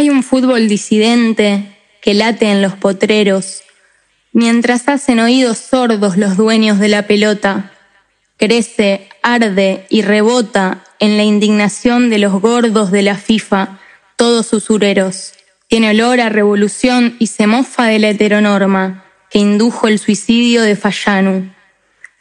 Hay un fútbol disidente que late en los potreros, mientras hacen oídos sordos los dueños de la pelota. Crece, arde y rebota en la indignación de los gordos de la FIFA, todos usureros. Tiene olor a revolución y se mofa de la heteronorma que indujo el suicidio de Fallanu.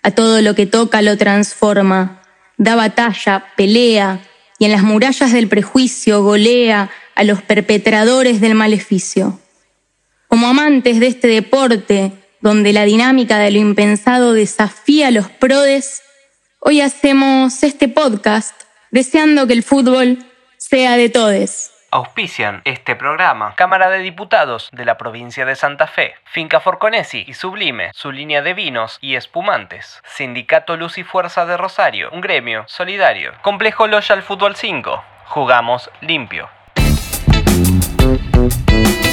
A todo lo que toca lo transforma, da batalla, pelea y en las murallas del prejuicio golea a los perpetradores del maleficio. Como amantes de este deporte, donde la dinámica de lo impensado desafía a los prodes, hoy hacemos este podcast deseando que el fútbol sea de todes. Auspician este programa Cámara de Diputados de la provincia de Santa Fe, Finca Forconesi y Sublime, su línea de vinos y espumantes, Sindicato Luz y Fuerza de Rosario, un gremio solidario, Complejo Loyal Fútbol 5, jugamos limpio.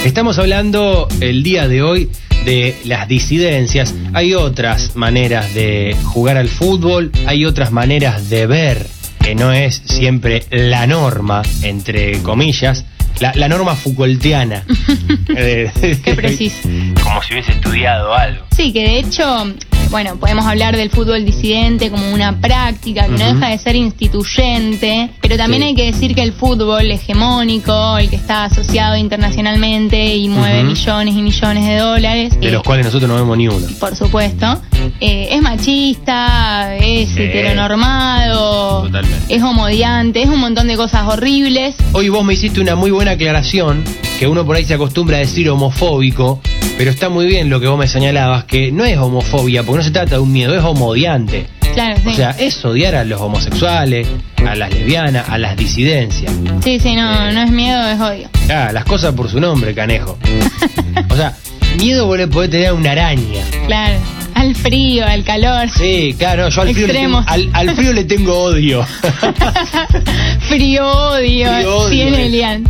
Estamos hablando el día de hoy de las disidencias. Hay otras maneras de jugar al fútbol, hay otras maneras de ver, que no es siempre la norma, entre comillas, la, la norma Foucaultiana. Eh, Qué preciso. Como si hubiese estudiado algo. Sí, que de hecho, bueno, podemos hablar del fútbol disidente como una práctica que no deja de ser instituyente, pero también Sí. hay que decir que el fútbol hegemónico, el que está asociado internacionalmente y mueve millones y millones de dólares, De eh, los cuales nosotros no vemos ni uno. por supuesto, eh, es machista, es Sí. heteronormado, Totalmente. es homodiante, es un montón de cosas horribles. Hoy vos me hiciste una muy buena aclaración, que uno por ahí se acostumbra a decir homofóbico, pero está muy bien lo que vos me señalabas, que no es homofobia, porque no se trata de un miedo, es homodiante. Claro, sí. O sea, es odiar a los homosexuales, a las lesbianas, a las disidencias. sí, sí, no, Eh. no es miedo, es odio. Ah, las cosas por su nombre, canejo. O sea, miedo vos le podés tener a una araña. Claro, al frío, al calor. Sí, claro, yo al frío, le tengo, al, al frío le tengo odio. Frío odio, Frío odio, tiene. Elian.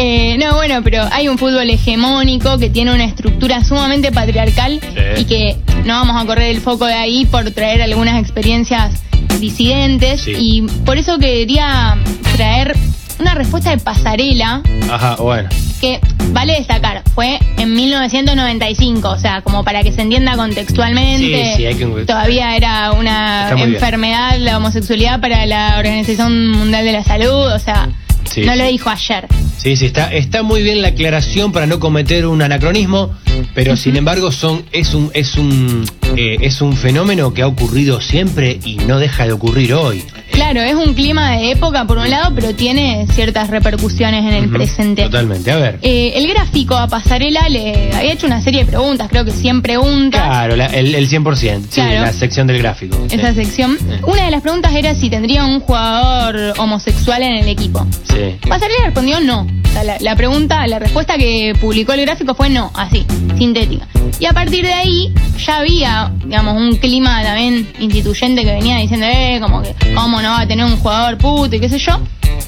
Eh, no, bueno, pero hay un fútbol hegemónico que tiene una estructura sumamente patriarcal Sí. y que no vamos a correr el foco de ahí por traer algunas experiencias disidentes Sí. y por eso quería traer una respuesta de pasarela Ajá, bueno. que vale destacar, fue en 1995, o sea, como para que se entienda contextualmente, Sí, sí, hay que- todavía era una bien. enfermedad la homosexualidad para la Organización Mundial de la Salud, o sea, Sí, no lo dijo ayer. Sí, sí, está, está muy bien la aclaración para no cometer un anacronismo, pero sin embargo son, es un, es un, eh, es un fenómeno que ha ocurrido siempre y no deja de ocurrir hoy. Claro, es un clima de época por un lado, pero tiene ciertas repercusiones en el presente. Totalmente, a ver. Eh, el gráfico a Pasarela le había hecho una serie de preguntas, creo que 100 preguntas. Claro, la- el, el 100%, sí, Claro. la sección del gráfico. Esa sí. sección. Una de las preguntas era si tendría un jugador homosexual en el equipo. Sí. Pasarela respondió no. La, la pregunta, la respuesta que publicó el gráfico fue no, así, sintética. Y a partir de ahí ya había, digamos, un clima también instituyente que venía diciendo, eh, como que, ¿cómo no va a tener un jugador puto y qué sé yo?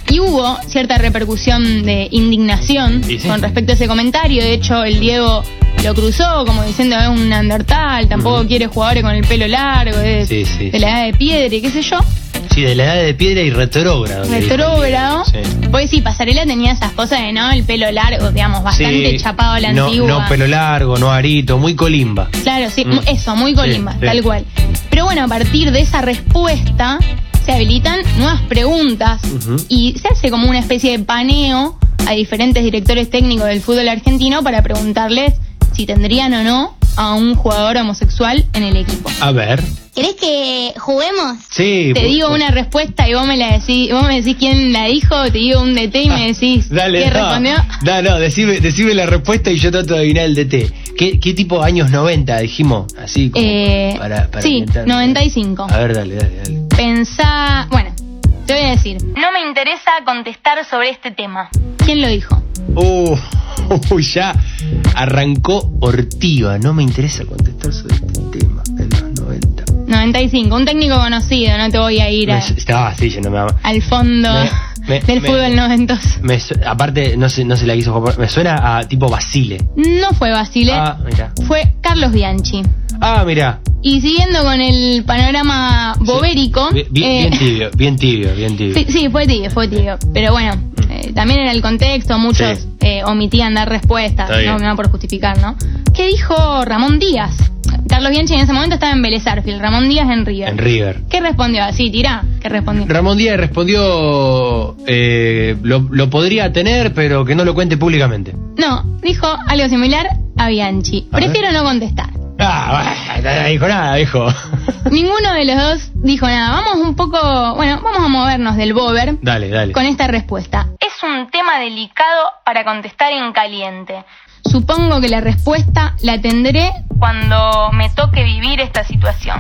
Y hubo cierta repercusión de indignación sí. con respecto a ese comentario. De hecho, el Diego lo cruzó como diciendo es un Neandertal, tampoco quiere jugadores con el pelo largo, sí. de la edad de piedra y qué sé yo. Sí, de la edad de piedra y retrógrado. Retrógrado. Sí. Pues sí, Pasarela tenía esas cosas de, ¿no? El pelo largo, digamos, bastante Sí, chapado a la no, antigua. No pelo largo, no arito, muy colimba. Claro, sí, Mm. eso, muy colimba, Sí, tal cual. Pero bueno, a partir de esa respuesta se habilitan nuevas preguntas y se hace como una especie de paneo a diferentes directores técnicos del fútbol argentino para preguntarles si tendrían o no a un jugador homosexual en el equipo. A ver. ¿Querés que juguemos? Sí. Te digo una respuesta y vos me la decís, vos me decís quién la dijo, te digo un DT y me decís Ah, Dale, qué no, respondió. No, no, decime, decime la respuesta y yo trato de adivinar el DT. ¿Qué, qué tipo años 90 dijimos? Así como Eh, para, para sí, inventar. 95. A ver, dale, dale, dale. Pensá, bueno, te voy a decir, no me interesa contestar sobre este tema. ¿Quién lo dijo? Uh, uy, ya arrancó Ortiva. No me interesa contestar sobre este tema en los 90. 95, un técnico conocido, no te voy a ir a- Me- estaba así, yo no me al fondo Me- me- del fútbol noventoso. me su- aparte, no se, no se la quiso jugar. Me suena a tipo Basile. No fue Basile, Ah, mira. fue Carlos Bianchi. Ah, mira. Y siguiendo con el panorama bobérico. Bien, bien- eh, bien tibio, bien tibio, bien tibio. Sí, sí, fue tibio, fue tibio. Pero bueno, eh, también era el contexto, muchos Sí. eh, omitían dar respuestas, no me va por justificar, ¿no? ¿Qué dijo Ramón Díaz? Carlos Bianchi en ese momento estaba en Vélez Arfield, Ramón Díaz en River. En River. ¿Qué respondió? Así, tirá, ¿qué respondió? Ramón Díaz respondió, eh, lo, lo podría tener, pero que no lo cuente públicamente. No, dijo algo similar a Bianchi. A ver. Prefiero no contestar. Ah, bueno, no dijo nada, dijo. Ninguno de los dos dijo nada. Vamos un poco, bueno, vamos a movernos del bober Dale, dale. con esta respuesta. Es un tema delicado para contestar en caliente. Supongo que la respuesta la tendré cuando me toque vivir esta situación.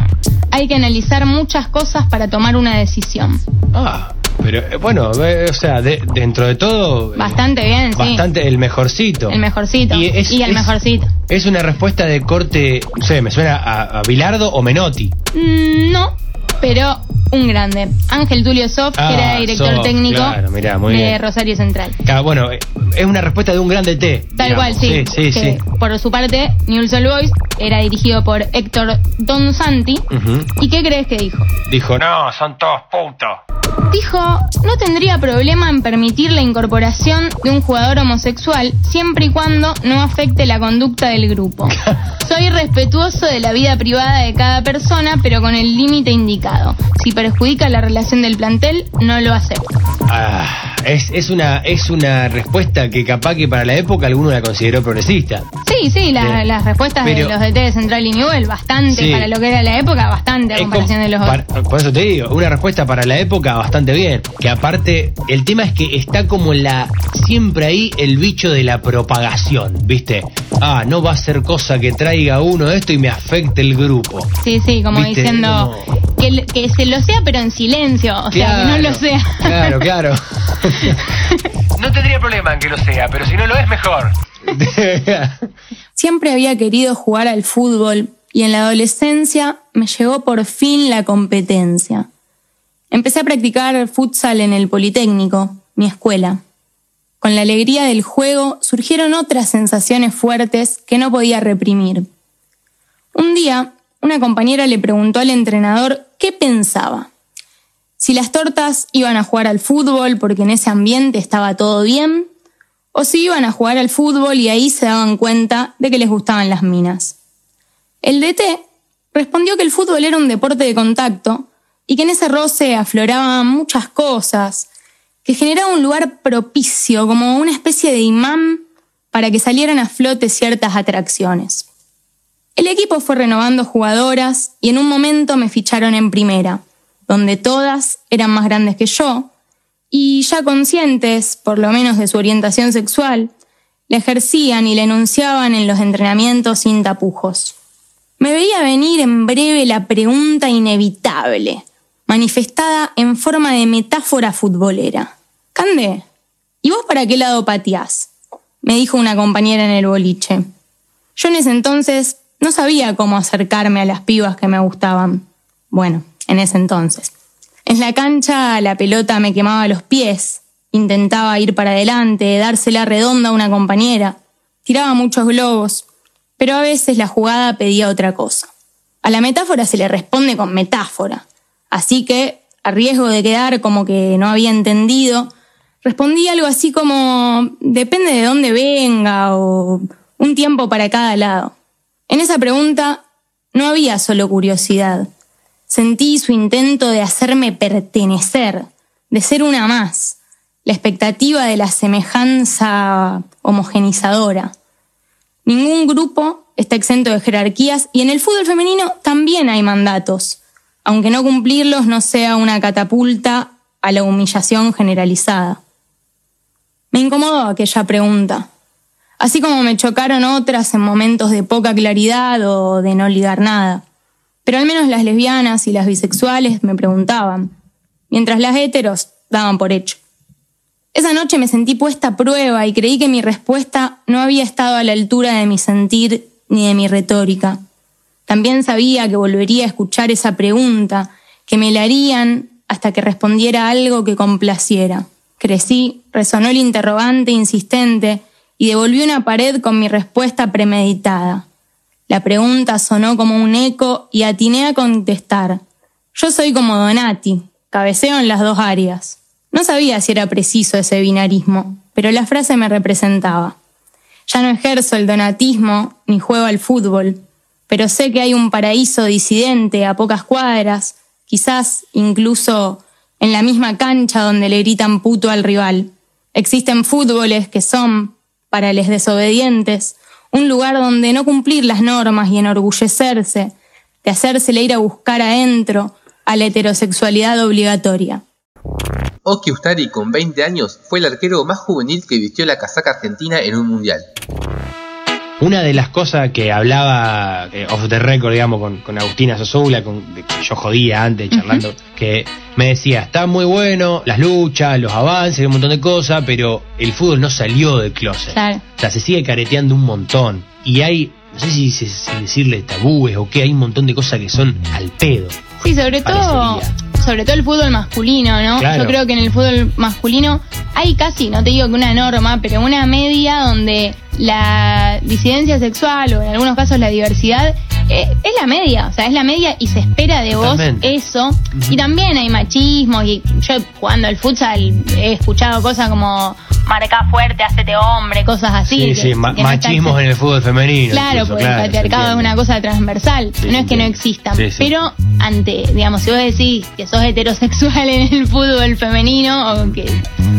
Hay que analizar muchas cosas para tomar una decisión. Ah, pero eh, bueno, eh, o sea, de- dentro de todo... eh, Bastante bien, sí. Bastante el mejorcito. El mejorcito. Y es- el es- mejorcito. Es una respuesta de corte, no sé, me suena a, a Bilardo o Menotti. Mm, no, pero un grande. Ángel Tulio Sof, Ah, que era director técnico claro, mirá, muy de bien. Rosario Central. Claro, bueno, es una respuesta de un grande T. Tal digamos. cual, sí. Sí, sí, que, sí. Por su parte, Newell's Old Boys era dirigido por Héctor Don Santi. ¿Y qué crees que dijo? Dijo, no, son todos putos. Dijo, no tendría problema en permitir la incorporación de un jugador homosexual siempre y cuando no afecte la conducta del grupo. Soy respetuoso de la vida privada de cada persona, pero con el límite indicado. Si perjudica la relación del plantel, no lo acepto. Ah, es, es, una, es una respuesta que capaz que para la época alguno la consideró progresista. Sí, sí, la- las respuestas Pero- de los DT de Central y Newell, bastante Sí. para lo que era la época, bastante a comparación de los otros. para- por eso te digo, una respuesta para la época bastante bien. Que aparte, el tema es que está como la siempre ahí el bicho de la propagación, ¿viste? Ah, no va a ser cosa que traiga uno esto y me afecte el grupo. Sí, sí, como Viste, diciendo como- que, que se lo sea pero en silencio, o sea, que no lo sea. Claro, claro. no tendría problema en que sea, pero si no lo es, mejor. Siempre había querido jugar al fútbol y en la adolescencia me llegó por fin la competencia. Empecé a practicar futsal en el Politécnico, mi escuela. Con la alegría del juego surgieron otras sensaciones fuertes que no podía reprimir. Un día, una compañera le preguntó al entrenador qué pensaba. Si las tortas iban a jugar al fútbol porque en ese ambiente estaba todo bien, o si iban a jugar al fútbol y ahí se daban cuenta de que les gustaban las minas. El DT respondió que el fútbol era un deporte de contacto y que en ese roce afloraban muchas cosas, que generaba un lugar propicio, como una especie de imán para que salieran a flote ciertas atracciones. El equipo fue renovando jugadoras y en un momento me ficharon en primera, donde todas eran más grandes que yo, y ya conscientes, por lo menos de su orientación sexual, la ejercían y la enunciaban en los entrenamientos sin tapujos. Me veía venir en breve la pregunta inevitable, manifestada en forma de metáfora futbolera. Cande, ¿y vos para qué lado pateás? me dijo una compañera en el boliche. Yo en ese entonces no sabía cómo acercarme a las pibas que me gustaban. Bueno, en ese entonces. En la cancha la pelota me quemaba los pies, intentaba ir para adelante, dársela redonda a una compañera, tiraba muchos globos, pero a veces la jugada pedía otra cosa. A la metáfora se le responde con metáfora, así que, a riesgo de quedar como que no había entendido, respondí algo así como depende de dónde venga o un tiempo para cada lado. En esa pregunta no había solo curiosidad. Sentí su intento de hacerme pertenecer, de ser una más, la expectativa de la semejanza homogenizadora. Ningún grupo está exento de jerarquías y en el fútbol femenino también hay mandatos, aunque no cumplirlos no sea una catapulta a la humillación generalizada. Me incomodó aquella pregunta, así como me chocaron otras en momentos de poca claridad o de no ligar nada. Pero al menos las lesbianas y las bisexuales me preguntaban, mientras las heteros daban por hecho. Esa noche me sentí puesta a prueba y creí que mi respuesta no había estado a la altura de mi sentir ni de mi retórica. También sabía que volvería a escuchar esa pregunta, que me la harían hasta que respondiera algo que complaciera. Crecí, resonó el interrogante insistente y devolví una pared con mi respuesta premeditada. La pregunta sonó como un eco y atiné a contestar. Yo soy como Donati, cabeceo en las dos áreas. No sabía si era preciso ese binarismo, pero la frase me representaba. Ya no ejerzo el donatismo ni juego al fútbol, pero sé que hay un paraíso disidente a pocas cuadras, quizás incluso en la misma cancha donde le gritan puto al rival. Existen fútboles que son, para los desobedientes, un lugar donde no cumplir las normas y enorgullecerse, de hacérsele ir a buscar adentro a la heterosexualidad obligatoria. Oki Ustari, con 20 años, fue el arquero más juvenil que vistió la casaca argentina en un mundial. Una de las cosas que hablaba eh, off the record, digamos, con, con Agustina Sosoula, con, que yo jodía antes charlando, que me decía, está muy bueno, las luchas, los avances, un montón de cosas, pero el fútbol no salió del closet. Claro. O sea, se sigue careteando un montón. Y hay, no sé si, si- si decirle tabúes o qué, hay un montón de cosas que son al pedo. Sí, sobre todo. Sobre todo el fútbol masculino, ¿no? Claro. Yo creo que en el fútbol masculino hay casi, no te digo que una norma, pero una media donde la disidencia sexual o en algunos casos la diversidad eh, es la media, o sea, es la media y se espera de vos Totalmente. eso. Y también hay machismo y yo jugando al futsal he escuchado cosas como marca fuerte, hacete hombre, cosas así. Sí, que- sí, ma- están- machismos en el fútbol femenino. Claro, incluso, porque claro, el patriarcado es una cosa transversal, Sí, no es que no existan. Sí, sí. Pero ante, digamos, si vos decís que sos heterosexual en el fútbol femenino o que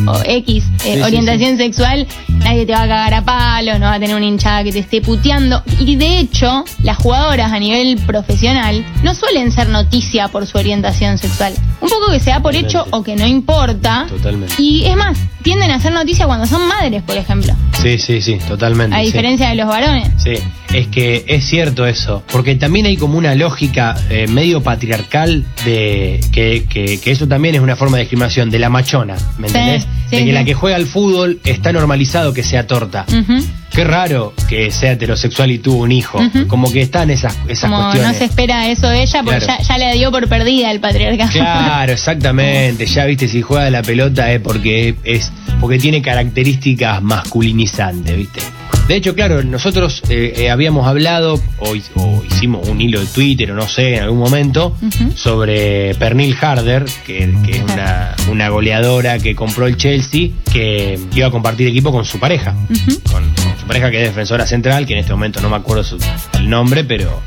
o X eh, orientación sexual, nadie te va a cagar a palo, no va a tener una hinchada que te esté puteando. Y de hecho, las jugadoras a nivel profesional no suelen ser noticia por su orientación sexual. Un poco que se da por hecho o que no importa. Totalmente. Y es más, tienden a ser noticia cuando son madres, por ejemplo. Sí, sí, sí, totalmente. A sí. diferencia de los varones. Sí, es que es cierto eso, porque también hay como una lógica eh, medio patriarcal de que, que- que eso también es una forma de discriminación, de la machona, ¿me Sí, entendés? sí, de que la que juega al fútbol está normalizado que sea torta. Qué raro que sea heterosexual y tuvo un hijo, como que están esas, esas Como cuestiones. no se espera eso de ella porque Claro. ya, ya le dio por perdida el patriarcado. Claro, exactamente. Ya viste, si juega la pelota es porque es porque tiene características masculinizantes, ¿viste? De hecho, claro, nosotros eh, eh, habíamos hablado o, hi- o hicimos un hilo de Twitter o no sé, en algún momento, sobre Pernil Harder, que, que es una, una goleadora que compró el Chelsea, que iba a compartir equipo con su pareja, con su pareja que es defensora central, que en este momento no me acuerdo su- el nombre, pero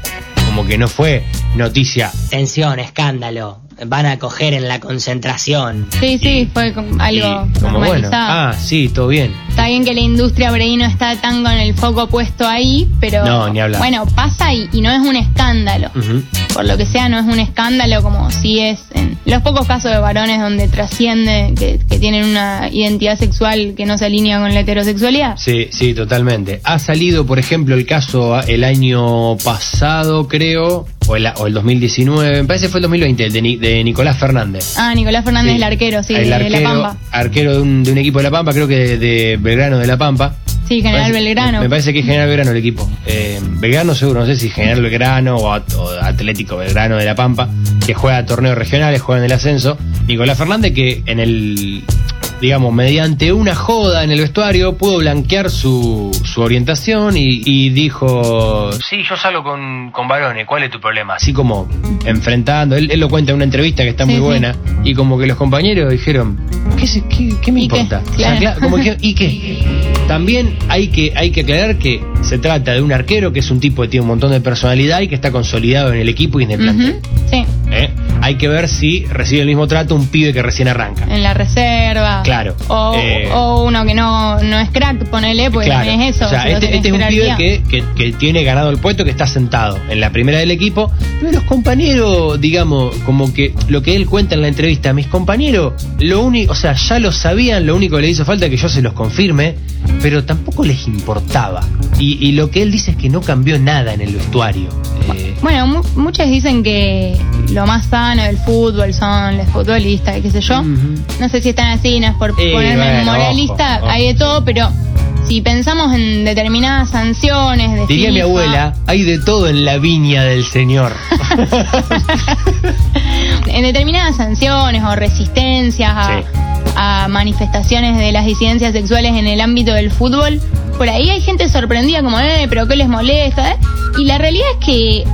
como que no fue noticia Tensión, escándalo. Van a coger en la concentración. Sí, sí, fue algo como bueno, ah, sí, todo bien. Está bien que la industria por ahí no está tan con el foco puesto ahí, pero No, ni hablar. bueno, pasa y, y no es un escándalo. Por lo que sea, no es un escándalo como si es en los pocos casos de varones donde trasciende, que, que tienen una identidad sexual que no se alinea con la heterosexualidad. Sí, sí, totalmente. Ha salido, por ejemplo, el caso ah, el año pasado, creo, o el, o el 2019, me parece que fue el 2020, el de, Ni- de Nicolás Fernández. Ah, Nicolás Fernández, Sí. el arquero, sí, El de, arquero, de La Pampa. Arquero de un, de un equipo de La Pampa, creo que de Belgrano de La Pampa. Sí, General Parece- Belgrano. Me parece que es General Belgrano el equipo. Eh, Belgrano seguro, no sé si General Belgrano o, At- o Atlético Belgrano de La Pampa, que juega torneos regionales, juega en el ascenso. Nicolás Fernández que en el, digamos, mediante una joda en el vestuario pudo blanquear su, su orientación y, y dijo, sí, yo salgo con, con varones, ¿cuál es tu problema? Así como enfrentando, él, él lo cuenta en una entrevista que está Sí, muy sí. buena y como que los compañeros dijeron, ¿qué, se- qué- qué me ¿Y qué? importa? O sea, Claro. cla- como que, ¿y qué? También hay que, hay que aclarar que se trata de un arquero que es un tipo que tiene un montón de personalidad y que está consolidado en el equipo y en el plantel. Ujú, Sí. Hay que ver si recibe el mismo trato un pibe que recién arranca. en la reserva. Claro. O, Eh, o uno que no, no es crack, ponele, pues Claro. es eso. O sea, este, este es un pibe que, que- que tiene ganado el puesto, que está sentado en la primera del equipo. Pero los compañeros, digamos, como que lo que él cuenta en la entrevista, mis compañeros, lo único, o sea, ya lo sabían, lo único que le hizo falta es que yo se los confirme, pero tampoco les importaba. Y, y lo que él dice es que no cambió nada en el vestuario. Eh, Bueno, mu- muchos dicen que lo más sano del fútbol son los futbolistas, qué sé yo. No sé si están así, no es por ponerme bueno, moralista, ojo, ojo. hay de todo, pero si pensamos en determinadas sanciones de Diría mi abuela, hay de todo en la viña del Señor. en determinadas sanciones o resistencias a, Sí. A manifestaciones de las disidencias sexuales en el ámbito del fútbol, por ahí hay gente sorprendida como, eh, pero ¿qué les molesta? eh? Y la realidad es que eh,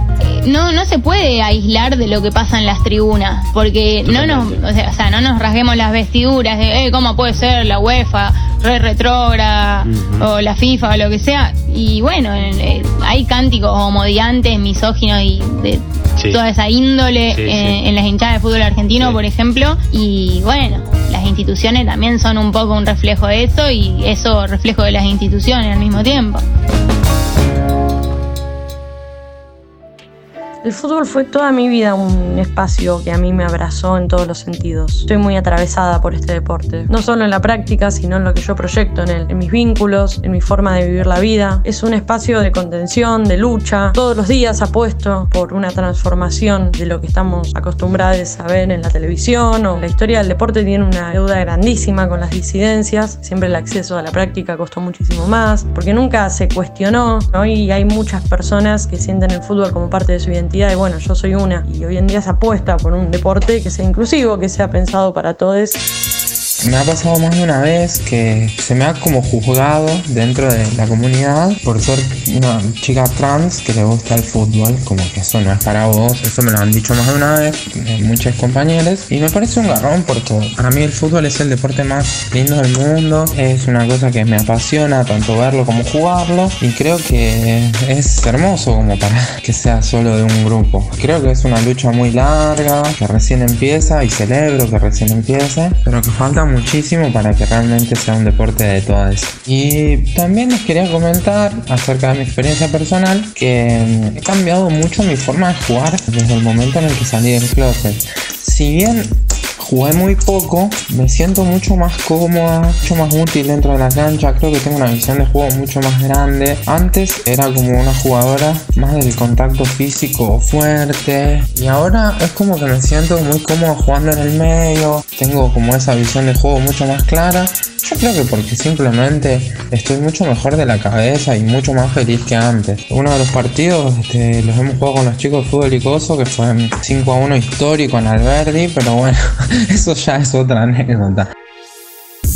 no, no se puede aislar de lo que pasa en las tribunas, porque no nos, o sea, o sea, no nos rasguemos las vestiduras de, eh, ¿cómo puede ser la UEFA? re retrógrada o la FIFA o lo que sea. Y bueno, eh, hay cánticos homodiantes, misóginos y de toda esa índole eh, en las hinchadas de fútbol argentino, por ejemplo. Y bueno, las instituciones también son un poco un reflejo de eso y eso reflejo de las instituciones al mismo tiempo. El fútbol fue toda mi vida un espacio que a mí me abrazó en todos los sentidos. Estoy muy atravesada por este deporte, no solo en la práctica, sino en lo que yo proyecto en él, en mis vínculos, en mi forma de vivir la vida. Es un espacio de contención, de lucha. Todos los días apuesto por una transformación de lo que estamos acostumbrados a ver en la televisión o la historia del deporte tiene una deuda grandísima con las disidencias. Siempre el acceso a la práctica costó muchísimo más porque nunca se cuestionó y hay muchas personas que sienten el fútbol como parte de su identidad y bueno, yo soy una. Y hoy en día se apuesta por un deporte que sea inclusivo, que sea pensado para todos. Me ha pasado más de una vez que se me ha como juzgado dentro de la comunidad por ser una chica trans que le gusta el fútbol, como que eso no es para vos, eso me lo han dicho más de una vez muchos compañeros y me parece un garrón porque para mí el fútbol es el deporte más lindo del mundo, es una cosa que me apasiona tanto verlo como jugarlo y creo que es hermoso como para que sea solo de un grupo. Creo que es una lucha muy larga, que recién empieza y celebro que recién empiece, pero que falta muchísimo para que realmente sea un deporte de todas. Y también les quería comentar acerca de mi experiencia personal que he cambiado mucho mi forma de jugar desde el momento en el que salí del closet. Si bien jugué muy poco, me siento mucho más cómoda, mucho más útil dentro de la cancha, creo que tengo una visión de juego mucho más grande. Antes era como una jugadora más del contacto físico fuerte y ahora es como que me siento muy cómodo jugando en el medio, tengo como esa visión de juego mucho más clara yo creo que porque simplemente estoy mucho mejor de la cabeza y mucho más feliz que antes. Uno de los partidos este, los hemos jugado con los chicos de fútbol y coso, que fue 5 a 1 histórico en Alberdi, pero bueno, eso ya es otra anécdota.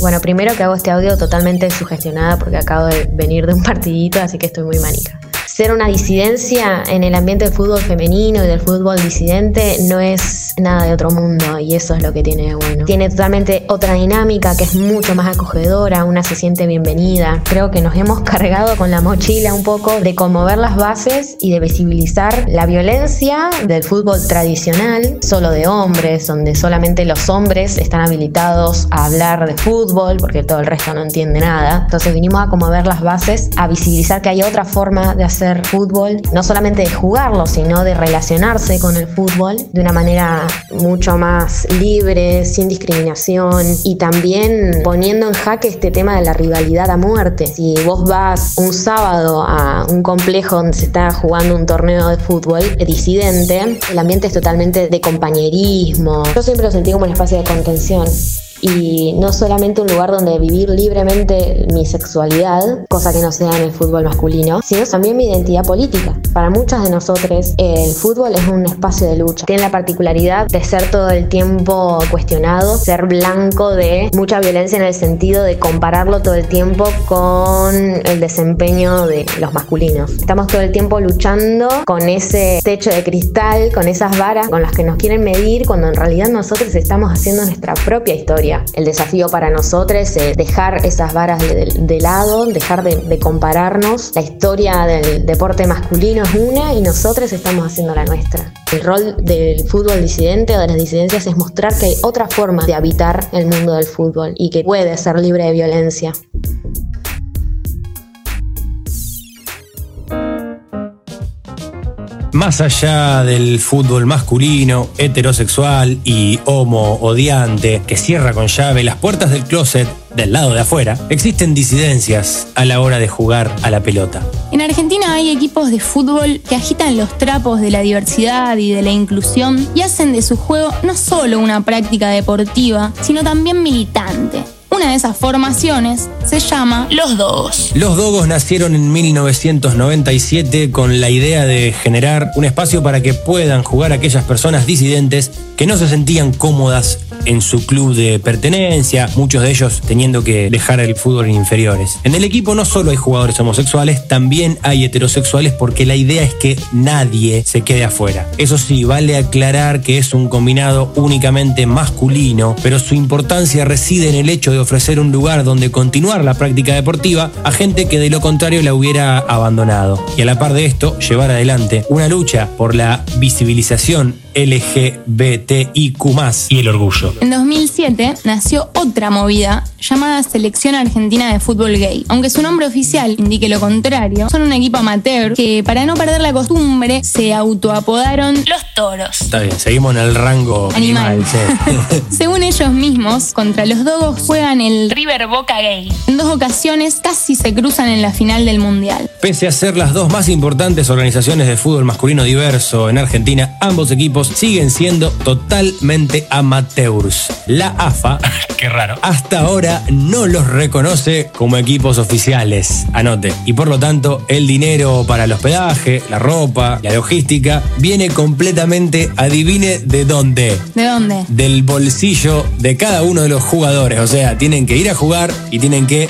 Bueno, primero que hago este audio totalmente sugestionada porque acabo de venir de un partidito, así que estoy muy manica ser una disidencia en el ambiente del fútbol femenino y del fútbol disidente no es nada de otro mundo y eso es lo que tiene de bueno. Tiene totalmente otra dinámica que es mucho más acogedora, una se siente bienvenida. Creo que nos hemos cargado con la mochila un poco de conmover las bases y de visibilizar la violencia del fútbol tradicional, solo de hombres, donde solamente los hombres están habilitados a hablar de fútbol porque todo el resto no entiende nada. Entonces vinimos a conmover las bases, a visibilizar que hay otra forma de hacer fútbol, no solamente de jugarlo, sino de relacionarse con el fútbol de una manera mucho más libre, sin discriminación y también poniendo en jaque este tema de la rivalidad a muerte. Si vos vas un sábado a un complejo donde se está jugando un torneo de fútbol disidente, el ambiente es totalmente de compañerismo. Yo siempre lo sentí como un espacio de contención y no solamente un lugar donde vivir libremente mi sexualidad, cosa que no sea en el fútbol masculino, sino también mi identidad política. Para muchas de nosotros el fútbol es un espacio de lucha. Tiene la particularidad de ser todo el tiempo cuestionado, ser blanco de mucha violencia en el sentido de compararlo todo el tiempo con el desempeño de los masculinos. Estamos todo el tiempo luchando con ese techo de cristal, con esas varas con las que nos quieren medir cuando en realidad nosotros estamos haciendo nuestra propia historia el desafío para nosotros es dejar esas varas de, lado, dejar de, compararnos. La historia del deporte masculino es una y nosotros estamos haciendo la nuestra. El rol del fútbol disidente o de las disidencias es mostrar que hay otra forma de habitar el mundo del fútbol y que puede ser libre de violencia. Más allá del fútbol masculino, heterosexual y homo-odiante que cierra con llave las puertas del closet del lado de afuera, existen disidencias a la hora de jugar a la pelota. En Argentina hay equipos de fútbol que agitan los trapos de la diversidad y de la inclusión y hacen de su juego no solo una práctica deportiva, sino también militante. Una de esas formaciones se llama Los Dogos. Los Dogos nacieron en 1997 con la idea de generar un espacio para que puedan jugar aquellas personas disidentes que no se sentían cómodas en su club de pertenencia, muchos de ellos teniendo que dejar el fútbol en inferiores. En el equipo no solo hay jugadores homosexuales, también hay heterosexuales porque la idea es que nadie se quede afuera. Eso sí, vale aclarar que es un combinado únicamente masculino, pero su importancia reside en el hecho de ofrecer un lugar donde continuar la práctica deportiva a gente que de lo contrario la hubiera abandonado. Y a la par de esto, llevar adelante una lucha por la visibilización LGBTIQ y el orgullo. En 2007 nació otra movida llamada Selección Argentina de Fútbol Gay. Aunque su nombre oficial indique lo contrario, son un equipo amateur que para no perder la costumbre se autoapodaron Los Toros. Está bien, seguimos en el rango Animal. animal. sí. Según ellos mismos, contra los Dogos juegan el River Boca Gay. En dos ocasiones casi se cruzan en la final del Mundial. Pese a ser las dos más importantes organizaciones de fútbol masculino diverso en Argentina, ambos equipos siguen siendo totalmente amateurs. La AFA, qué raro, hasta ahora no los reconoce como equipos oficiales. Anote. Y por lo tanto, el dinero para el hospedaje, la ropa, la logística, viene completamente, adivine de dónde. ¿De dónde? Del bolsillo de cada uno de los jugadores. O sea, tienen que ir a jugar y tienen que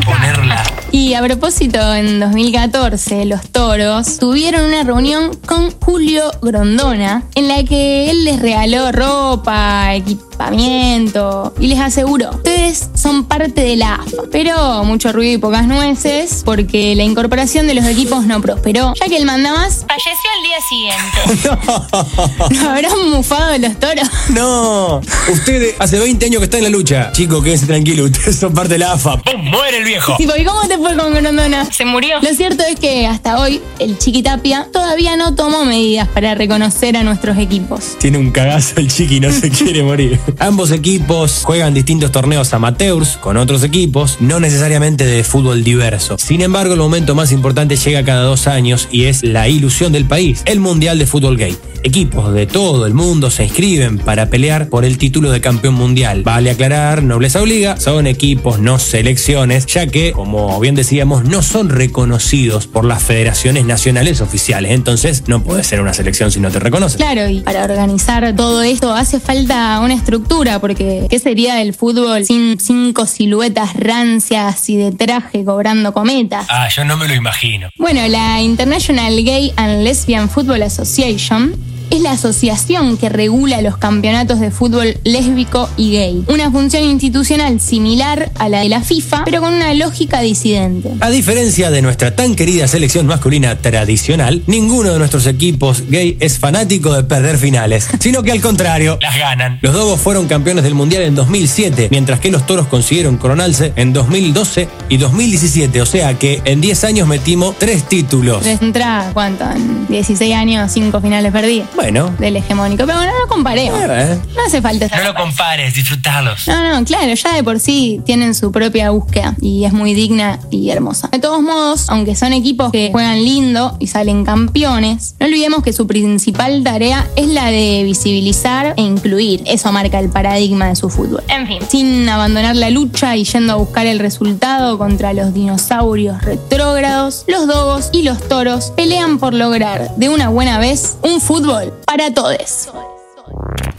ponerla. Y a propósito, en 2014 los toros tuvieron una reunión con Julio Grondona en la que él les regaló ropa, equipamiento y les aseguró, ustedes son parte de la AFA, pero mucho ruido y pocas nueces porque la incorporación de los equipos no prosperó, ya que el mandamás falleció al día siguiente. ¿No habrán mufado los toros? No, ustedes hace 20 años que están en la lucha. Chicos, quédense tranquilos, ustedes son parte de la AFA. ¡Pum! ¡Muere el viejo! Tipo, ¿y cómo te fue con Grondona? Se murió. Lo cierto es que hasta hoy el Chiquitapia todavía no tomó medidas para reconocer a nuestros equipos. Tiene un cagazo el chiqui, no se quiere morir. Ambos equipos juegan distintos torneos amateurs con otros equipos, no necesariamente de fútbol diverso. Sin embargo, el momento más importante llega cada dos años y es la ilusión del país, el Mundial de Fútbol Gay. Equipos de todo el mundo se inscriben para pelear por el título de campeón mundial. Vale aclarar, nobleza obliga, son equipos, no selecciones, ya que, como bien decíamos, no son reconocidos por las federaciones nacionales oficiales. Entonces, no puedes ser una selección si no te reconocen. Claro, y para organizar todo esto hace falta una estructura, porque ¿qué sería el fútbol sin cinco siluetas rancias y de traje cobrando cometas? Ah, yo no me lo imagino. Bueno, la International Gay and Lesbian Football Association es la asociación que regula los campeonatos de fútbol lésbico y gay. Una función institucional similar a la de la FIFA, pero con una lógica disidente. A diferencia de nuestra tan querida selección masculina tradicional, ninguno de nuestros equipos gay es fanático de perder finales, sino que al contrario, las ganan. Los Dogos fueron campeones del Mundial en 2007, mientras que los Toros consiguieron coronarse en 2012 y 2017, o sea que en 10 años metimos tres títulos. Tres entradas, ¿cuánto? En 16 años, 5 finales perdidas. Bueno. Del hegemónico. Pero bueno, no lo comparemos. Eh, No hace falta estar. No lo compares, disfrutalos. No, no, claro, ya de por sí tienen su propia búsqueda y es muy digna y hermosa. De todos modos, aunque son equipos que juegan lindo y salen campeones, no olvidemos que su principal tarea es la de visibilizar e incluir. Eso marca el paradigma de su fútbol. En fin, sin abandonar la lucha y yendo a buscar el resultado contra los dinosaurios retrógrados, los dogos y los toros pelean por lograr de una buena vez un fútbol para todos.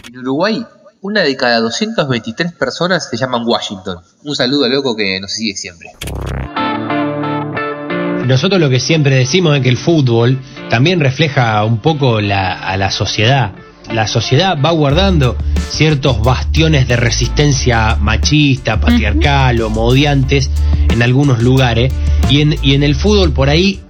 En Uruguay, una de cada 223 personas se llaman Washington. Un saludo loco que nos sigue siempre. Nosotros lo que siempre decimos es que el fútbol también refleja un poco la- a la sociedad. La sociedad va guardando ciertos bastiones de resistencia machista, patriarcal o modiantes en algunos lugares y en, y en el fútbol por ahí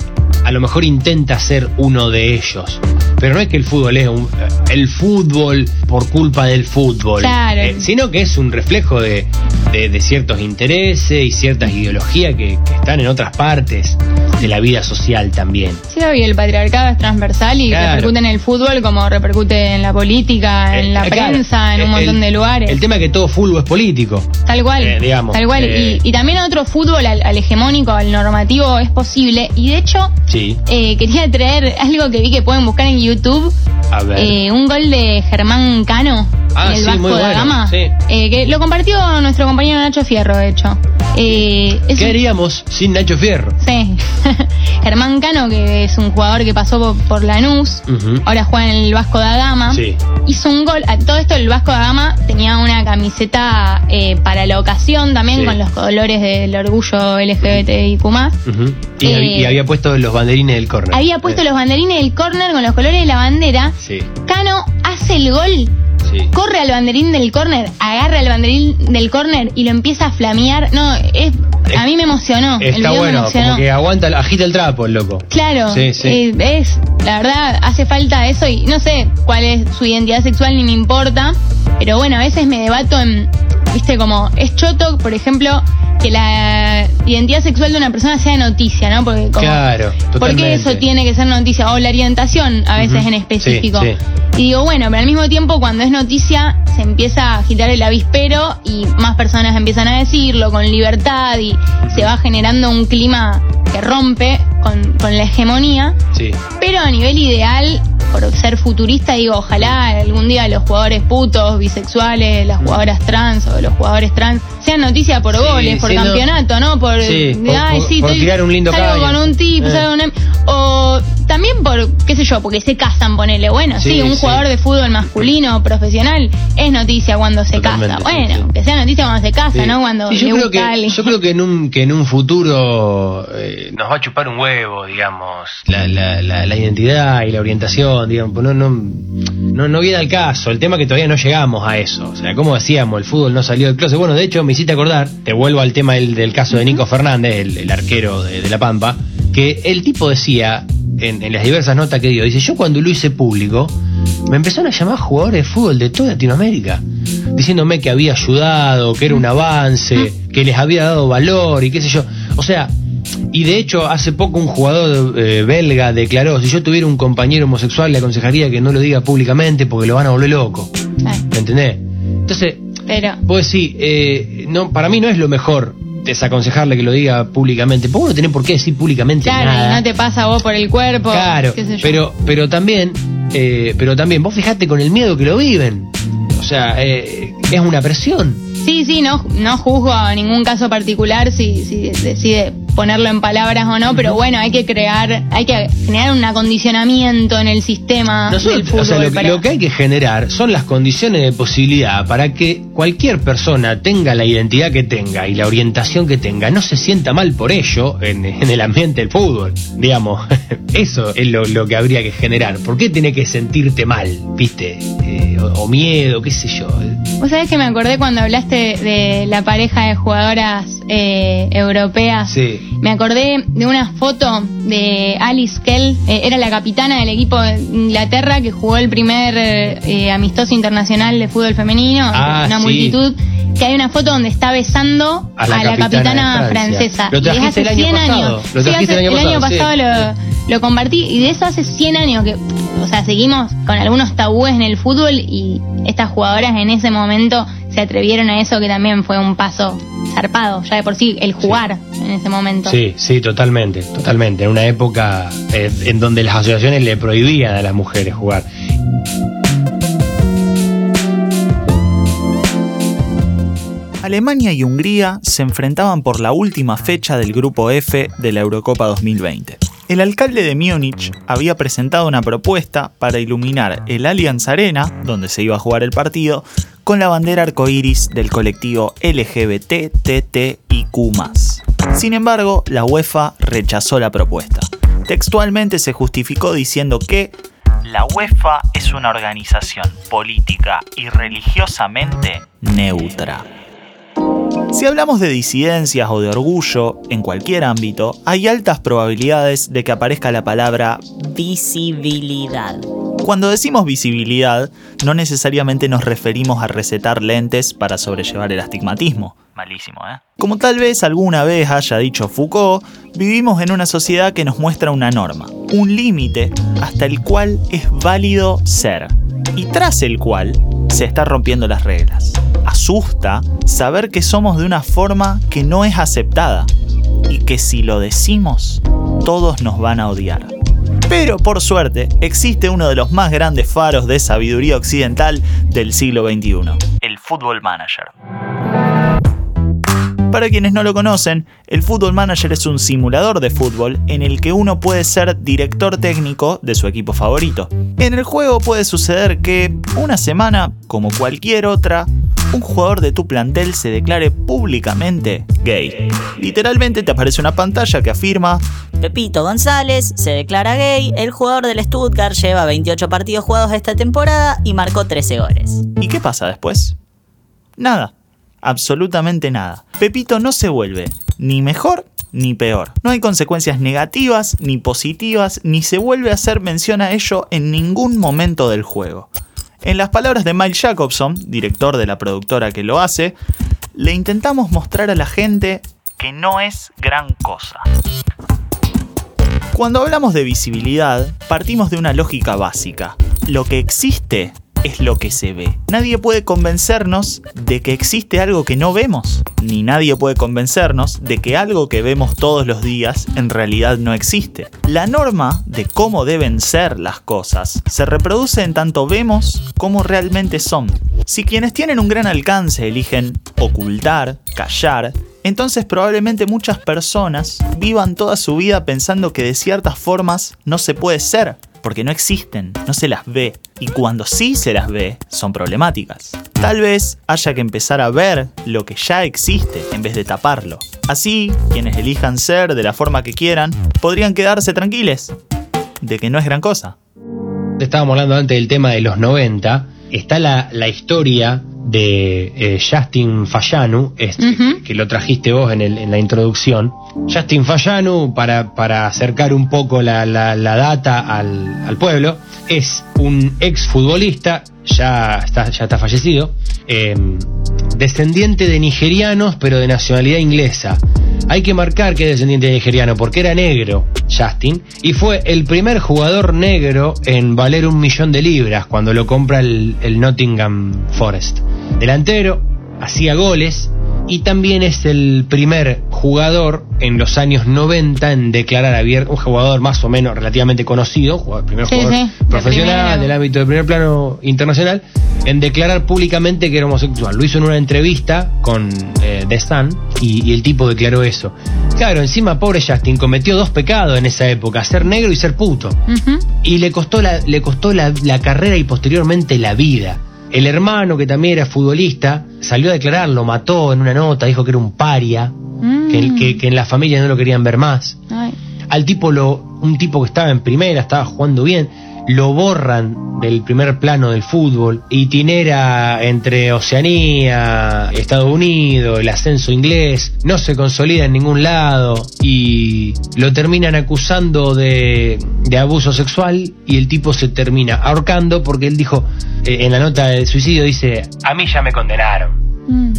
a lo mejor intenta ser uno de ellos. Pero no es que el fútbol es un- el fútbol por culpa del fútbol, Claro. eh, sino que es un reflejo de, de- de ciertos intereses y ciertas ideologías que, que están en otras partes de la vida social también. Sí, obvio, el patriarcado es transversal y Claro. repercute en el fútbol como repercute en la política, en la Eh, claro, prensa, en un el- montón de lugares. El tema es que todo fútbol es político. Tal cual, Eh, digamos, tal cual. eh, y, y también otro fútbol al, al hegemónico, al normativo es posible. Y de hecho, Sí, eh, quería traer algo que vi que pueden buscar en YouTube. a ver. Eh, un gol de Germán Cano Ah, el sí, Vasco muy da bueno, Gama. sí. Eh, que lo compartió nuestro compañero Nacho Fierro, de hecho. Eh, ¿Qué un- haríamos sin Nacho Fierro? Sí. Germán Cano, que es un jugador que pasó por, por Lanús, ahora juega en el Vasco da Gama. Sí. Hizo un gol. A todo esto, el Vasco da Gama tenía una camiseta eh, para la ocasión también Sí. con los colores del orgullo LGBTIQ. Ujú. y, Eh, y había puesto los banderines del córner. Había puesto Eh, los banderines del córner con los colores de la bandera. Sí, Cano hace el gol, sí. corre al banderín del córner, agarra el banderín del córner y lo empieza a flamear. No, es, a mí me emocionó. el Está me bueno, emocionó. como que aguanta, agita el trapo el loco. Claro, Sí, sí. eh, es, la verdad, hace falta eso y no sé cuál es su identidad sexual ni me importa, pero bueno, a veces me debato en, viste, como es choto, por ejemplo, que la identidad sexual de una persona sea noticia, ¿no? Porque como, Claro, ¿Por qué eso tiene que ser noticia? O la orientación, a veces en específico. Sí, Y digo, bueno, pero al mismo tiempo cuando es noticia se empieza a agitar el avispero y más personas empiezan a decirlo con libertad y se va generando un clima que rompe con, con la hegemonía. Sí. Pero a nivel ideal, por ser futurista, digo, ojalá algún día los jugadores putos, bisexuales, las jugadoras trans o los jugadores trans sean noticia por Sí, goles, por campeonato, ¿no? Por, Sí, de, por- ay, por- sí, por estoy- tirar un lindo salgo caño. con un tip, Eh. salgo con un- O también por, qué sé yo, porque se casan, ponele. Bueno, sí, Sí, un sí. jugador de fútbol masculino, profesional, es noticia cuando se Totalmente, casa. sí, Bueno, sí. que sea noticia cuando se casa, Sí. ¿no? Cuando Sí, yo le creo gusta que alguien. yo creo que en un que en un futuro eh, nos va a chupar un huevo digamos la, la, la, la identidad y la orientación digamos pues no no no no viene al caso el tema es que todavía no llegamos a eso o sea como decíamos el fútbol no salió del closet bueno de hecho me hiciste acordar te vuelvo al tema del, del caso de Nico Fernández el, el arquero de, de la Pampa que el tipo decía en, en las diversas notas que dio dice yo cuando lo hice público me empezaron a llamar jugadores de fútbol de toda Latinoamérica, diciéndome que había ayudado, que era un avance, que les había dado valor y qué sé yo. O sea, y de hecho hace poco un jugador eh, belga declaró, si yo tuviera un compañero homosexual le aconsejaría que no lo diga públicamente porque lo van a volver loco. ¿Me entendés? Entonces, Pero, vos decís, eh, no, para mí no es lo mejor desaconsejarle que lo diga públicamente, porque vos no tenés por qué decir públicamente claro, nada. y no te pasa a vos por el cuerpo. Claro, qué sé yo. pero, pero también, eh, pero también, vos fijate con el miedo que lo viven. O sea, eh, es una presión. Sí, sí, no, no juzgo a ningún caso particular si, si decide ponerlo en palabras o no, pero bueno, hay que crear, hay que generar un acondicionamiento en el sistema Nosotros- del fútbol. o sea, lo, que- para- lo que hay que generar son las condiciones de posibilidad para que cualquier persona tenga la identidad que tenga y la orientación que tenga, no se sienta mal por ello en, en el ambiente del fútbol. Digamos, eso es lo, lo que habría que generar. ¿Por qué tiene que sentirte mal, viste? Eh, o, o miedo, qué sé yo. Vos sabés que me acordé cuando hablaste de la pareja de jugadoras eh, europeas. Sí. Me acordé de una foto de Alice Kell, eh, era la capitana del equipo de Inglaterra que jugó el primer eh, amistoso internacional de fútbol femenino, Ah, una sí. multitud, que hay una foto donde está besando A la capitana francesa. Lo Y hace el año 100 pasado, años. lo Sí, trajiste hace- el año pasado, sí. pasado lo, lo compartí y de eso hace 100 años que, o sea, seguimos con algunos tabúes en el fútbol y estas jugadoras en ese momento se atrevieron a eso que también fue un paso zarpado, ya de por sí, el jugar en ese momento. Sí, sí, totalmente, totalmente. En una época eh, en donde las asociaciones le prohibían a las mujeres jugar. Alemania y Hungría se enfrentaban por la última fecha del Grupo F de la Eurocopa 2020. El alcalde de Múnich había presentado una propuesta para iluminar el Allianz Arena, donde se iba a jugar el partido, con la bandera arcoíris del colectivo LGBTTIQ. Sin embargo, la UEFA rechazó la propuesta. Textualmente se justificó diciendo que la UEFA es una organización política y religiosamente neutra. Si hablamos de disidencias o de orgullo en cualquier ámbito, hay altas probabilidades de que aparezca la palabra Visibilidad. Cuando decimos visibilidad, no necesariamente nos referimos a recetar lentes para sobrellevar el astigmatismo. Malísimo, ¿eh? Como tal vez alguna vez haya dicho Foucault, vivimos en una sociedad que nos muestra una norma, un límite hasta el cual es válido ser, y tras el cual se están rompiendo las reglas. Asusta saber que somos de una forma que no es aceptada y que si lo decimos, todos nos van a odiar. Pero por suerte, existe uno de los más grandes faros de sabiduría occidental del siglo XXI, el Football Manager. Para quienes no lo conocen, el Football Manager es un simulador de fútbol en el que uno puede ser director técnico de su equipo favorito. En el juego puede suceder que, una semana, como cualquier otra, un jugador de tu plantel se declare públicamente gay. Literalmente te aparece una pantalla que afirma Pepito González se declara gay, el jugador del Stuttgart lleva 28 partidos jugados esta temporada y marcó 13 goles. ¿Y qué pasa después? Nada, absolutamente nada. Pepito no se vuelve ni mejor ni peor. No hay consecuencias negativas ni positivas, ni se vuelve a hacer mención a ello en ningún momento del juego. En las palabras de Mike Jacobson, director de la productora que lo hace, le intentamos mostrar a la gente que no es gran cosa. Cuando hablamos de visibilidad, partimos de una lógica básica. Lo que existe es lo que se ve. Nadie puede convencernos de que existe algo que no vemos, ni nadie puede convencernos de que algo que vemos todos los días en realidad no existe. La norma de cómo deben ser las cosas se reproduce en tanto vemos como realmente son. Si quienes tienen un gran alcance eligen ocultar, callar, entonces probablemente muchas personas vivan toda su vida pensando que de ciertas formas no se puede ser, porque no existen, no se las ve, y cuando sí se las ve, son problemáticas. Tal vez haya que empezar a ver lo que ya existe en vez de taparlo. Así, quienes elijan ser de la forma que quieran, podrían quedarse tranquiles de que no es gran cosa. Estábamos hablando antes del tema de los 90. Está la, la historia de eh, Justin Fayanu, este, que lo trajiste vos en, el, en la introducción. Justin Fayanu, para, para acercar un poco la, la, la data al, al, pueblo, es un ex futbolista, ya está, ya está fallecido, eh, descendiente de nigerianos, pero de nacionalidad inglesa. Hay que marcar que es descendiente de nigeriano porque era negro, Justin, y fue el primer jugador negro en valer un millón de libras cuando lo compra el, el Nottingham Forest. Delantero, hacía goles y también es el primer jugador en los años 90 en declarar abierto, un jugador más o menos relativamente conocido, jugador, primer Sí, jugador sí, profesional del ámbito del primer plano internacional, en declarar públicamente que era homosexual. Lo hizo en una entrevista con eh, The Sun y, y el tipo declaró eso. Claro, encima pobre Justin cometió dos pecados en esa época, ser negro y ser puto. Y le costó la, le costó la, la carrera y posteriormente la vida. El hermano, que también era futbolista, salió a declarar, lo mató en una nota, dijo que era un paria, Mm. que, que- que en la familia no lo querían ver más. Ay. Al tipo, lo, un tipo que estaba en primera, estaba jugando bien, lo borran del primer plano del fútbol, itinera entre Oceanía, Estados Unidos, el ascenso inglés, no se consolida en ningún lado y lo terminan acusando de, de abuso sexual y el tipo se termina ahorcando porque él dijo, eh, en la nota de suicidio dice, a mí ya me condenaron Mm,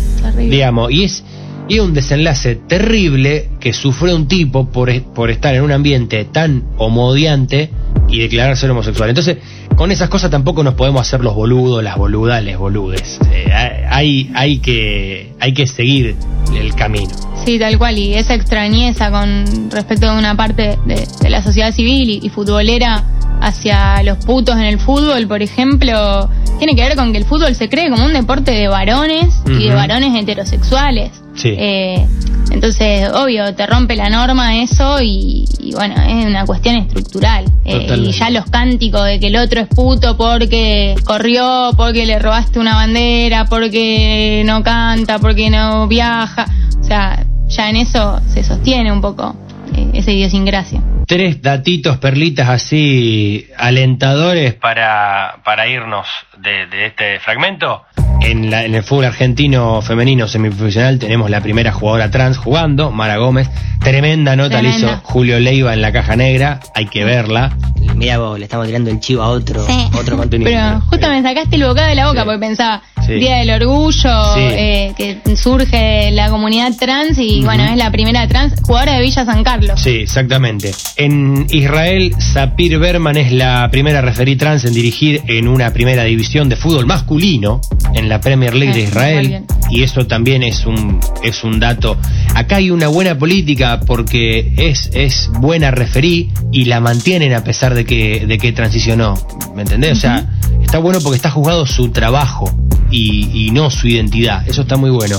digamos, y es, y es un desenlace terrible que sufrió un tipo por, por estar en un ambiente tan homodiante y declarar ser homosexual. Entonces, con esas cosas tampoco nos podemos hacer los boludos, las boludas, les boludes. Eh, hay, hay, que, hay que seguir el camino. Sí, tal cual. Y esa extrañeza con respecto a una parte de, de la sociedad civil y, y futbolera hacia los putos en el fútbol, por ejemplo, tiene que ver con que el fútbol se cree como un deporte de varones y de varones heterosexuales. Sí. Eh, entonces, obvio, te rompe la norma eso y, y bueno, es una cuestión estructural. Eh, y ya los cánticos de que el otro es puto porque corrió, porque le robaste una bandera, porque no canta, porque no viaja. O sea, ya en eso se sostiene un poco eh, esa idiosincrasia. Tres datitos, perlitas así alentadores para, para irnos de, de este fragmento. En, la- en el fútbol argentino femenino semiprofesional tenemos la primera jugadora trans jugando, Mara Gómez. Tremenda nota le Tremenda. hizo Julio Leiva en la caja negra, hay que verla. Mira vos, le estamos tirando el chivo a otro, Sí. otro contenido. Pero justo me sacaste el bocado de la boca porque pensaba, Sí. Día del Orgullo, Sí. eh, que surge la comunidad trans y bueno, es la primera trans jugadora de Villa San Carlos. Sí, exactamente. En Israel, Sapir Berman es la primera referí trans en dirigir en una primera división de fútbol masculino en la Premier League de muy Israel. Y eso también es un, es un dato. Acá hay una buena política porque es, es buena referí y la mantienen a pesar de que, de que transicionó. ¿Me entendés? O sea, está bueno porque está juzgado su trabajo y, y no su identidad. Eso está muy bueno.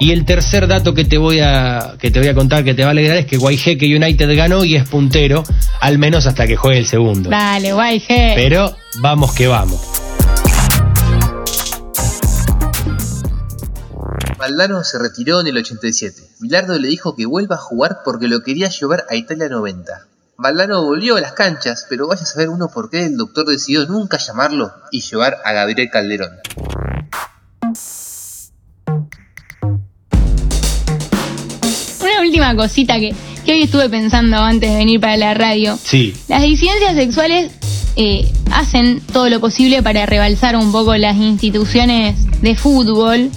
Y el tercer dato que te voy a que te voy a contar que te va a alegrar es que Guayjeque United ganó y es puntero, al menos hasta que juegue el segundo. Dale, guay, je. Pero vamos que vamos. Valdano se retiró en el 87. Bilardo le dijo que vuelva a jugar porque lo quería llevar a Italia 90. Valdano volvió a las canchas, pero vaya a saber uno por qué el doctor decidió nunca llamarlo y llevar a Gabriel Calderón. Una cosita que, que hoy estuve pensando antes de venir para la radio. Sí. Las disidencias sexuales eh, hacen todo lo posible para rebalsar un poco las instituciones de fútbol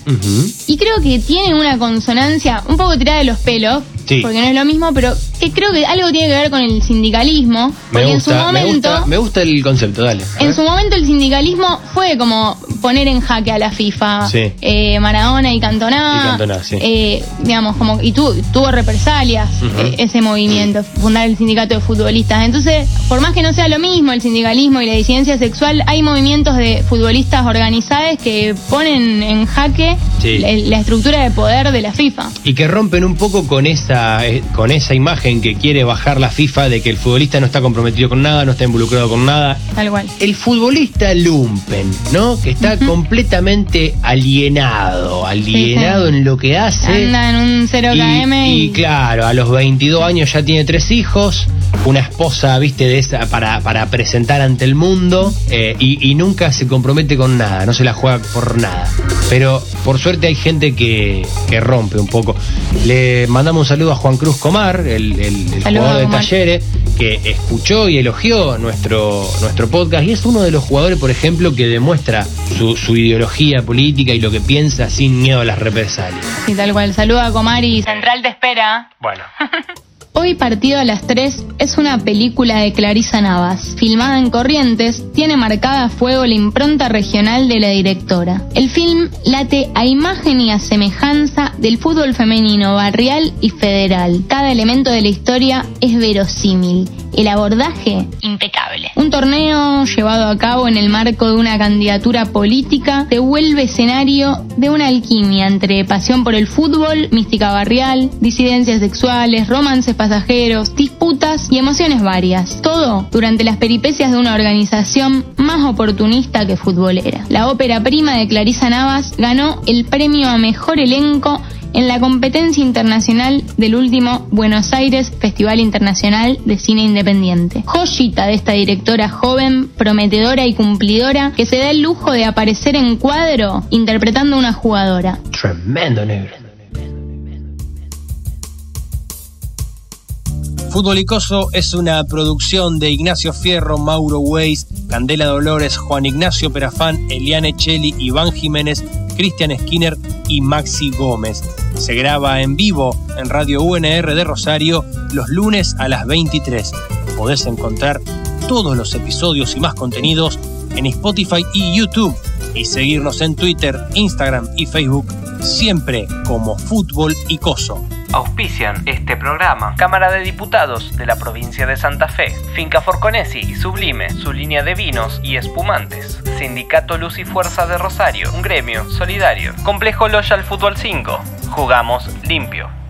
y creo que tiene una consonancia un poco tirada de los pelos, Sí. porque no es lo mismo, pero que creo que algo tiene que ver con el sindicalismo, porque Me en su gusta, me momento... gusta, me gusta el concepto, dale. En su momento el sindicalismo fue como poner en jaque a la FIFA, Sí. eh, Maradona y Cantona, Y Cantona, sí. eh, digamos como y tu- tuvo represalias eh, ese movimiento, fundar el sindicato de futbolistas. Entonces, por más que no sea lo mismo el sindicalismo y la disidencia sexual, hay movimientos de futbolistas organizados que ponen en jaque Sí. la, la estructura de poder de la FIFA. Y que rompen un poco con esa, eh, con esa imagen que quiere bajar la FIFA de que el futbolista no está comprometido con nada, no está involucrado con nada. Tal cual. El futbolista lumpen, ¿no? Que está completamente alienado, alienado en lo que hace. Anda en un 0KM y, Y claro, a los 22 años ya tiene tres hijos, una esposa, viste, de esa para, para presentar ante el mundo eh, y, y nunca se compromete con nada, no se la juega por nada. Pero por suerte hay gente que, que rompe un poco. Le mandamos un saludo a Juan Cruz Comar, el, el- el Saludos, jugador de Omar. Talleres, que escuchó y elogió nuestro, nuestro podcast y es uno de los jugadores, por ejemplo, que demuestra su, su ideología política y lo que piensa sin miedo a las represalias. sí, tal cual. Saluda a Comari. Central te espera. Bueno. Hoy Partido a las 3 es una película de Clarisa Navas. Filmada en Corrientes, tiene marcada a fuego la impronta regional de la directora. El film late a imagen y a semejanza del fútbol femenino barrial y federal. Cada elemento de la historia es verosímil. El abordaje, impecable. Un torneo llevado a cabo en el marco de una candidatura política se vuelve escenario de una alquimia entre pasión por el fútbol, mística barrial, disidencias sexuales, romances pasajeros, disputas y emociones varias. Todo durante las peripecias de una organización más oportunista que futbolera. La ópera prima de Clarisa Navas ganó el premio a mejor elenco en la competencia internacional del último Buenos Aires Festival Internacional de Cine Independiente. Joyita de esta directora joven, prometedora y cumplidora que se da el lujo de aparecer en cuadro interpretando a una jugadora. Tremendo negro. Fútbol Icoso es una producción de Ignacio Fierro, Mauro Weiss, Candela Dolores, Juan Ignacio Perafán, Eliane Cheli, Iván Jiménez, Cristian Skinner y Maxi Gómez. Se graba en vivo en Radio UNR de Rosario los lunes a las 23. Podés encontrar todos los episodios y más contenidos en Spotify y YouTube y seguirnos en Twitter, Instagram y Facebook siempre como Fútbol Icoso. Auspician este programa Cámara de Diputados de la provincia de Santa Fe, Finca Forconesi y Sublime, su línea de vinos y espumantes, Sindicato Luz y Fuerza de Rosario, un gremio solidario, Complejo Loyal Fútbol 5, jugamos limpio.